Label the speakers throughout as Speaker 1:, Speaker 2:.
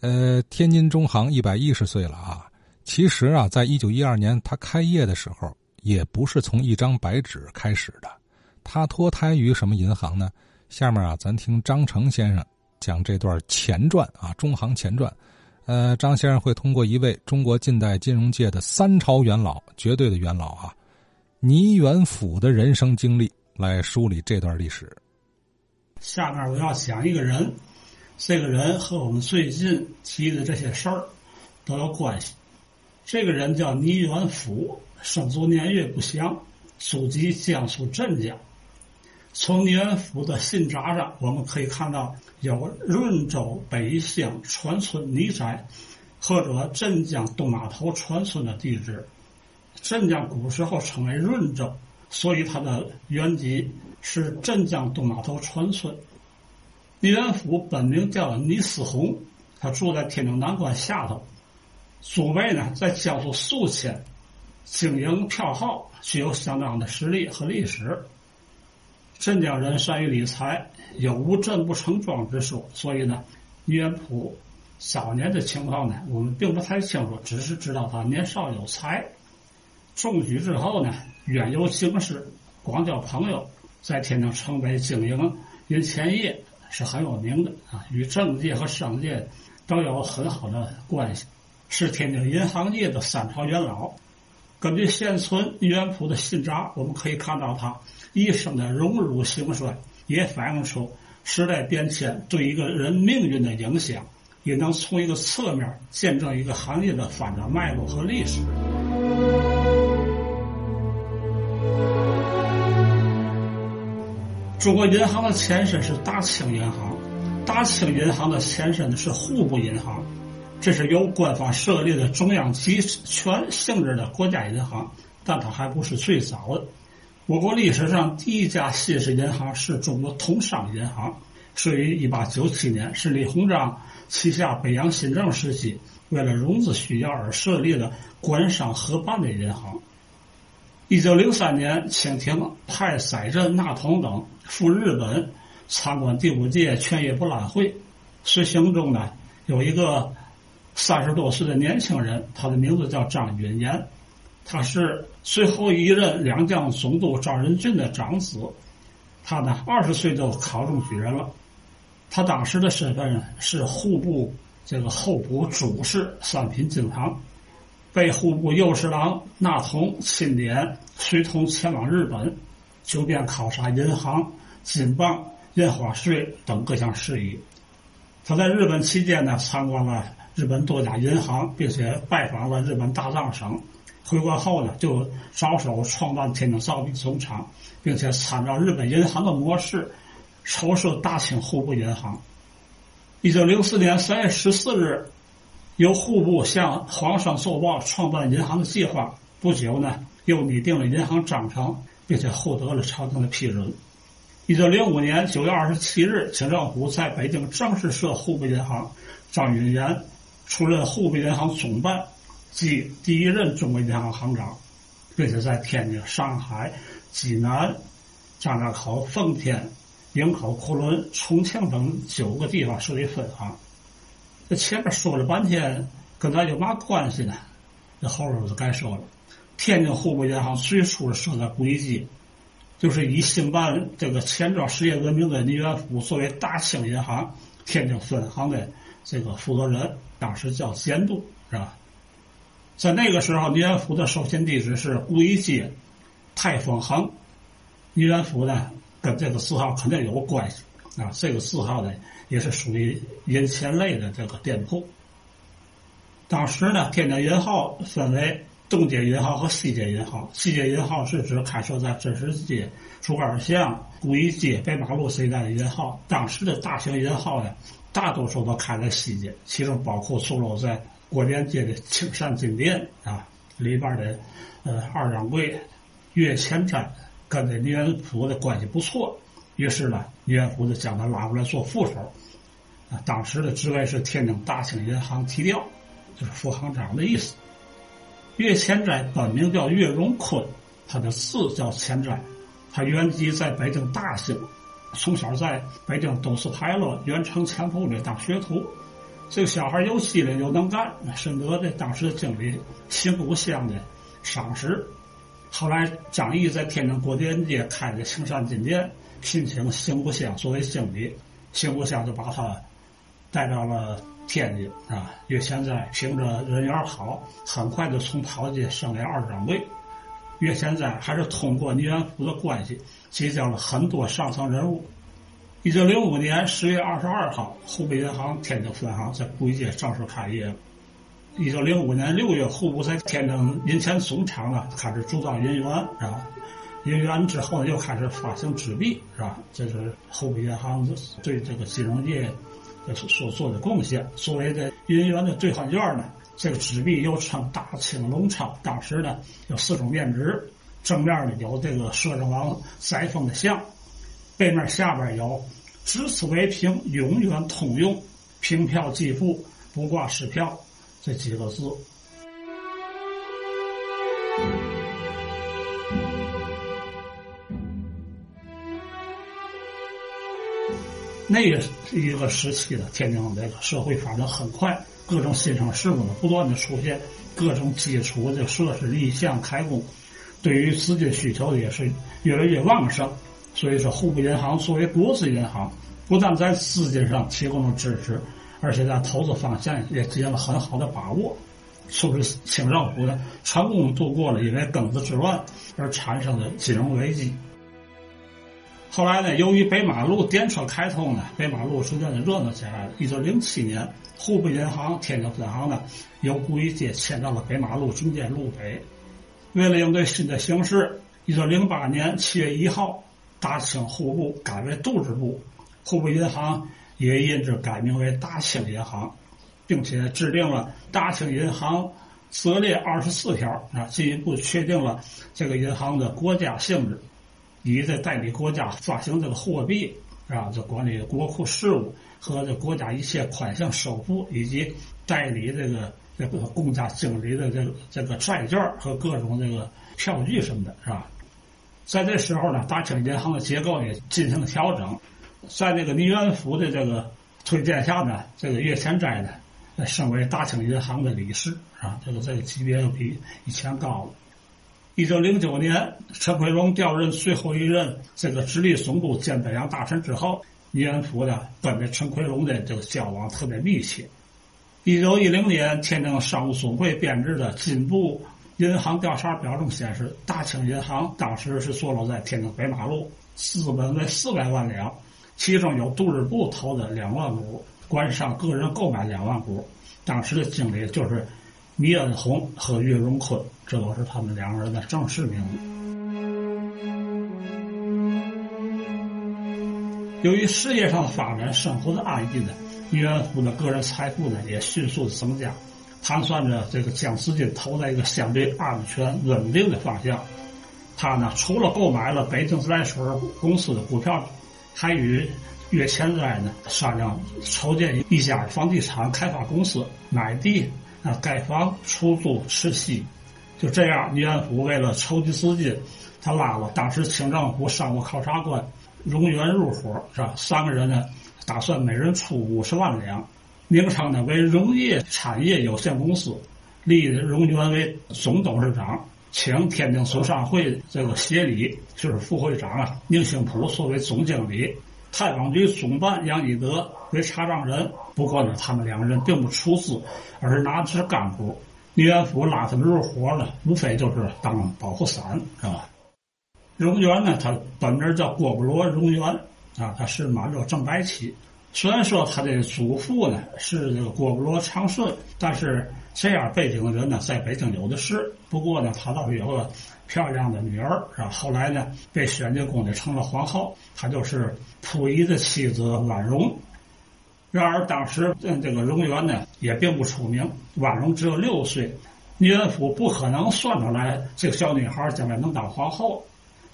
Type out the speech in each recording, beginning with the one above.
Speaker 1: 呃，天津中行一百一十岁了啊。其实啊，在一九一二年他开业的时候，也不是从一张白纸开始的。他脱胎于什么银行呢？下面啊，咱听张成先生讲这段前传啊，中行前传。呃，张先生会通过一位中国近代金融界的三朝元老，绝对的元老啊，倪元甫的人生经历来梳理这段历史。
Speaker 2: 下面我要讲一个人。这个人和我们最近提的这些事儿都有关系。这个人叫倪元甫，生卒年月不详，祖籍江苏镇江。从倪元甫的信札上，我们可以看到有润州北乡船村倪宅，或者镇江东码头船村的地址。镇江古时候称为润州，所以它的原籍是镇江东码头船村。倪元甫本名叫倪思宏，他住在天津南关下头。祖辈呢在江苏宿迁，经营票号，具有相当的实力和历史。镇江人善于理财，有无镇不成庄之说，所以呢，倪元甫早年的情况呢，我们并不太清楚，只是知道他年少有才。中举之后呢，远游京师，广交朋友，在天津城北经营银钱业。是很有名的啊，与政界和商界都有很好的关系，是天津银行业的三朝元老。根据现存倪元甫的信札，我们可以看到他一生的荣辱兴衰，也反映出时代变迁对一个人命运的影响，也能从一个侧面见证一个行业的发展脉络和历史。中国银行的前身是大清银行，大清银行的前身是户部银行，这是由官方设立的中央集权性质的国家银行，但它还不是最早的。我国历史上第一家新式银行是中国通商银行，设于一八九七年，是李鸿章旗下北洋新政时期为了融资需要而设立的官商合办的银行。一九零三年，清廷派载振、纳同等赴日本参观第五届劝业博览会。随行中呢，有一个三十多岁的年轻人，他的名字叫张允言，他是最后一任两江总督赵仁俊的长子。他呢，二十岁就考中举人了。他当时的身份是户部这个候补主事三品经堂。被户部右侍郎纳同钦点，随同前往日本，就便考察银行、金棒、印花税等各项事宜。他在日本期间呢，参观了日本多家银行，并且拜访了日本大藏省。回国后呢，就着手创办天津造币总厂，并且参照日本银行的模式，筹设大清户部银行。一九零四年三月十四日。由户部向皇上奏报创办银行的计划，不久呢，又拟定了银行章程，并且获得了朝廷的批准。一九零五年九月二十七日，清政府在北京正式设户部银行，张允言出任户部银行总办即第一任中国银行行长，并且在天津、上海、济南、张家口、奉天、营口、昆仑、重庆等九个地方设立分行。这前面说了半天，跟咱有嘛关系呢？这后边就该说了。天津户部银行最初设在砵基，就是以兴办这个钱庄实业闻名的倪元甫作为大清银行天津分行的这个负责人，当时叫监督，是吧？在那个时候，倪元甫的收钱地址是砵街泰丰行。倪元甫呢，跟这个字号肯定有关系啊。这个字号呢。也是属于银钱类的这个店铺。当时呢，天津银号分为东街银号和西街银号。西街银号是指开设在真实街、竹竿巷、砵街、北马路这一带的银号。当时的大型银号呢，大多数都开在西街，其中包括坐落在国联街的青山金店啊，里边的呃二掌柜岳前斋跟这李元甫的关系不错。于是呢，倪元甫就将他拉过来做副手，啊，当时的职位是天津大清银行提调，就是副行长的意思。岳前斋本名叫岳荣坤，他的字叫前斋，他原籍在北京大兴，从小在北京东四牌楼原城强铺里当学徒，这个小孩又机灵又能干，深得这当时的经理邢谷乡的赏识。后来张毅在天津国电街开的青山金店，聘请邢谷乡作为经理，邢谷乡就把他带到了天津啊。岳千载凭着人缘好，很快就从跑街升为二掌柜。岳千载还是通过倪元福的关系结交了很多上层人物。一九零五年十月二十二号，湖北银行天津分行在砵街正式开业。一九零五年六月，户部在天津银钱总厂呢开始铸造银元，是吧？银元之后呢，又开始发行纸币，是吧？这是湖北银行对这个金融业所做的贡献。所谓的银元的兑换券呢，这个纸币又称大清龙钞。当时呢，有四种面值，正面呢有这个摄政王载沣的像。背面下边有“只此为凭，永远通用，凭票即付，不挂失票”这几个字。那个一个时期的天津这个社会发展很快，各种新生事物呢不断的出现，各种基础的设施立项开工，对于资金需求也是越来越旺盛。所以说，户部银行作为国资银行，不但在资金上提供了支持，而且在投资方向也进行了很好的把握，促使清政府呢成功度过了因为庚子之乱而产生的金融危机。后来呢，由于北马路电车开通呢，北马路逐渐的热闹起来了。一九零七年，户部银行天津分行呢由砵玉街迁到了北马路中间路北。为了应对新的形势，一九零八年七月一号。大清户部改为度支部，户部银行也因此改名为大清银行，并且制定了大清银行则列二十四条啊，进一步确定了这个银行的国家性质，以这代理国家发行这个货币啊，这管理国库事务和这国家一切款项收付，以及代理这个这个公家经理的这个这个债券和各种这个票据什么的，是吧？在这时候呢，大清银行的结构也进行了调整，在这个倪元福的这个推荐下呢，这个岳前斋呢，升为大清银行的理事啊，这个这个级别又比以前高了。一九零九年，陈奎荣调任最后一任这个直隶总督兼北洋大臣之后，倪元福呢跟着陈奎荣的这个交往特别密切。一九一零年，天津商务总会编制的进步。银行调查表中显示，大清银行当时是坐落在天津北马路，资本为四百万两，其中有杜日部投的两万股，官商个人购买两万股。当时的经理就是倪恩红和岳荣坤，这都是他们两个人的正式名字。由于事业上的发展，生活的安逸呢，倪元福的个人财富呢也迅速的增加。盘算着这个将资金投在一个相对安全稳定的方向，他呢除了购买了北京自来水公司的股票，还与岳前斋呢商量筹建一家房地产开发公司，买地啊盖房出租吃息。就这样，李元福为了筹集资金，他拉了当时清政府商务考察官荣源入伙，是吧？三个人呢打算每人出五十万两。名称呢为荣业产业有限公司，立荣源为总董事长，请天津总商会这个协理就是副会长啊宁兴普作为总经理，太保局总办杨一德为查账人。不过呢，他们两个人并不出资，而是拿的是干股。宁元福拉他们入伙呢，无非就是当保护伞，是吧？荣源呢，他本名叫郭布罗荣源啊，他是满洲正白旗。虽然说他的祖父呢是这个郭布罗长顺，但是这样背景的人呢在北京有的是。不过呢，他倒是有个漂亮的女儿，是吧？后来呢被选进宫里成了皇后，她就是溥仪的妻子婉容。然而当时这个荣源呢也并不出名，婉容只有六岁，倪元福不可能算出来这个小女孩将来能当皇后。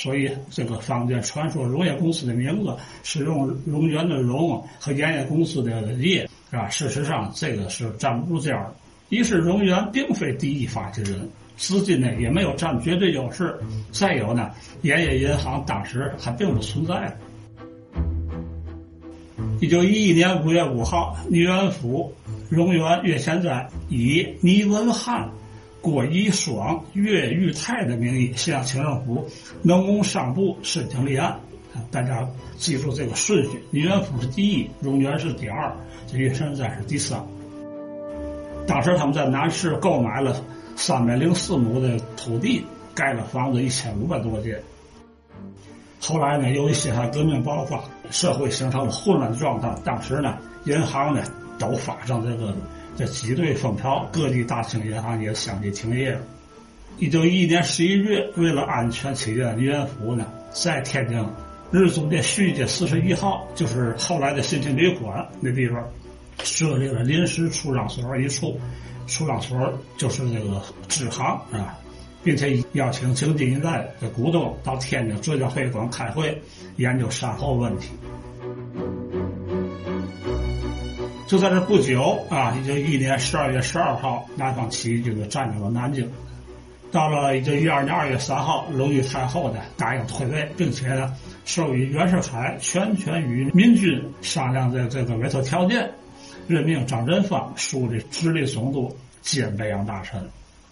Speaker 2: 所以，这个坊间传说荣业公司的名字是用荣源的荣和盐业公司的业，是吧？事实上，这个是站不住脚的。一是荣源并非第一发起人，资金呢也没有占绝对优势；再有呢，盐业银行当时还并不存在。一九一一年五月五号，倪元甫荣源越现在以倪文汉、郭一爽、岳玉泰的名义向清政府农工商部申请立案。大家记住这个顺序：倪元甫是第一，荣源是第二，这岳山在是第三。当时他们在南市购买了三百零四亩的土地，盖了房子一千五百多间。后来呢，由于辛亥革命爆发，社会形成了混乱的状态。当时呢，银行呢都发生这个这挤兑风潮，各地大型银行也相继停业了。一九一一年十一月，为了安全起见，李元福呢在天津日租界续街四十一号，就是后来的新青旅馆那地方，设立了临时出让所一处，出让所就是那个支行啊。并且邀请京津一带的股东到天津浙江会馆开会，研究善后问题。就在这不久啊，一九一一年十二月十二号，南方起义军就占领了南京。到了一九一二年二月三号，隆裕太后呢答应退位，并且呢授予袁世凯全权与民军商量的这个委托条件，任命张振芳署的直隶总督兼北洋大臣。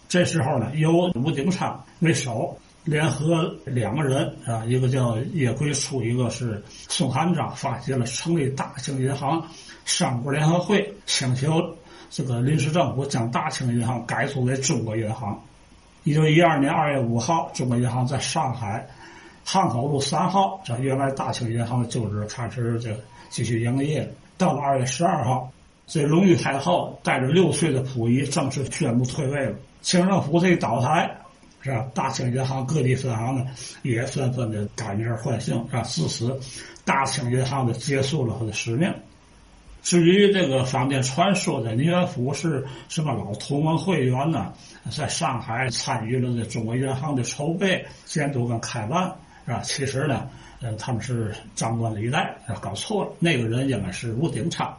Speaker 2: 这时候呢，由吴景昌为首，联合两个人啊，一个叫叶桂初，一个是宋汉章，发起了成立大清银行商国联合会，请求这个临时政府将大清银行改组为中国银行。一九一二年二月五号，中国银行在上海汉口路三号，这原来大清银行的旧址开始这继续营业。到了二月十二号，这隆裕太后带着六岁的溥仪正式宣布退位了。清政府这一倒台，是吧？大清银行各地分行呢，也纷纷的改名换姓，是吧？自此，大清银行的结束了他的使命。至于这个坊间传说的倪元甫是什么老同盟会员呢？在上海参与了这中国银行的筹备、监督跟开办，是吧？其实呢，呃，他们是张冠李戴，搞错了。那个人应该是吴鼎昌。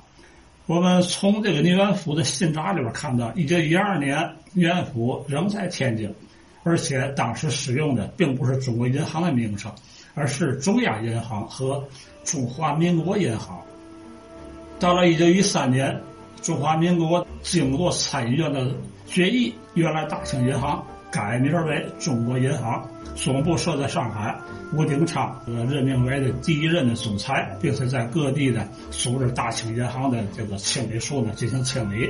Speaker 2: 我们从这个倪元甫的信札里边看到，一九一二年，倪元甫仍在天津，而且当时使用的并不是中国银行的名称，而是中央银行和中华民国银行。到了一九一三年，中华民国经过参议院的决议，原来大清银行。改名为中国银行，总部设在上海。吴鼎昌任命为的第一任的总裁，并且在各地的组织大清银行的这个清理处呢进行清理。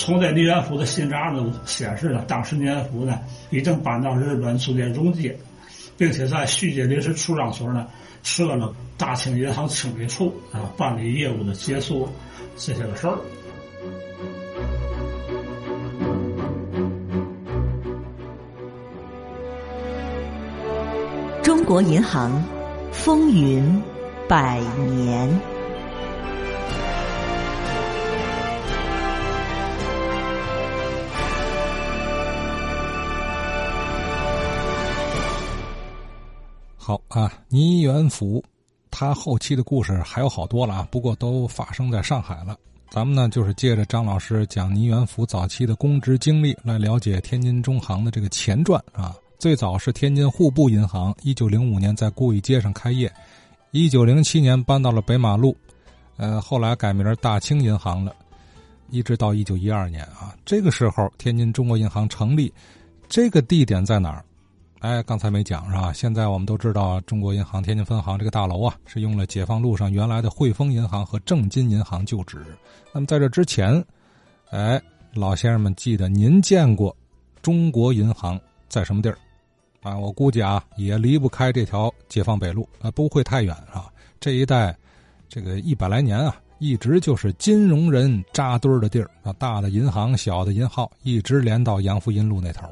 Speaker 2: 从这倪元福的信札中显示呢，当时倪元福呢已经搬到日本租界中街，并且在续街临时出让所呢设了大清银行清理处啊，办理业务的结束这些个事儿。
Speaker 3: 中国银行风云百年。
Speaker 1: 好啊，倪元甫，他后期的故事还有好多了啊，不过都发生在上海了。咱们呢，就是借着张老师讲倪元甫早期的公职经历，来了解天津中行的这个前传啊。最早是天津户部银行，一九零五年在固义街上开业，一九零七年搬到了北马路，呃，后来改名大清银行了，一直到一九一二年啊，这个时候天津中国银行成立，这个地点在哪儿？哎，刚才没讲是吧？现在我们都知道中国银行天津分行这个大楼啊，是用了解放路上原来的汇丰银行和正金银行旧址。那么在这之前，哎，老先生们记得您见过中国银行在什么地儿？啊，我估计啊，也离不开这条解放北路啊，不会太远啊。这一带，这个一百来年啊，一直就是金融人扎堆的地儿啊。大的银行、小的银号，一直连到杨福银路那头。